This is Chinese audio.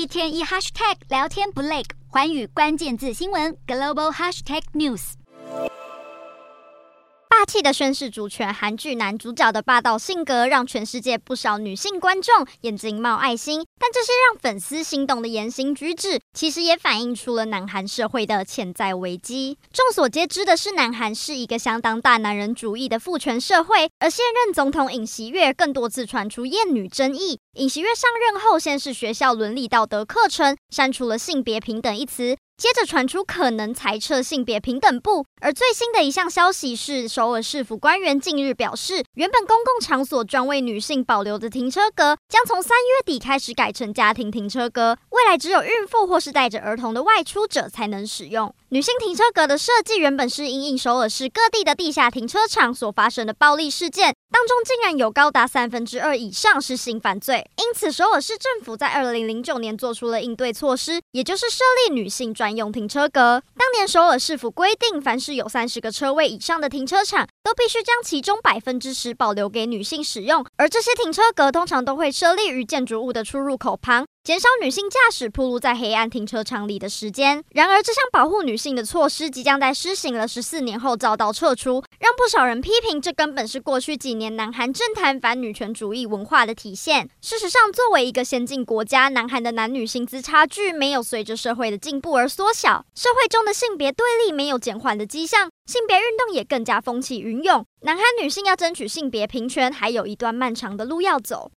一天一 hashtag 聊天不累，环宇关键字新闻 global hashtag news。霸气的宣示主权，韩剧男主角的霸道性格让全世界不少女性观众眼睛冒爱心。但这些让粉丝心动的言行举止，其实也反映出了南韩社会的潜在危机。众所皆知的是，南韩是一个相当大男人主义的父权社会，而现任总统尹锡悦更多次传出厌女争议。尹锡悦上任后，先是学校伦理道德课程删除了性别平等一词。接着传出可能裁撤性别平等部，而最新的一项消息是，首尔市府官员近日表示，原本公共场所专为女性保留的停车格，将从三月底开始改成家庭停车格，来只有孕妇或是带着儿童的外出者才能使用。女性停车格的设计原本是因应首尔市各地的地下停车场所发生的暴力事件，当中竟然有高达三分之二以上是性犯罪，因此首尔市政府在二零零九年做出了应对措施，也就是设立女性专用停车格。当年首尔市府规定，凡是有三十个车位以上的停车场，都必须将其中百分之十保留给女性使用。而这些停车格通常都会设立于建筑物的出入口旁，减少女性驾驶暴露在黑暗停车场里的时间。然而，这项保护女性的措施即将在施行了十四年后遭到撤出，让不少人批评这根本是过去几年南韩政坛反女权主义文化的体现。事实上，作为一个先进国家，南韩的男女薪资差距没有随着社会的进步而缩小，社会中的性别对立没有减缓的迹象，性别运动也更加风起云涌。南韩女性要争取性别平权，还有一段漫长的路要走。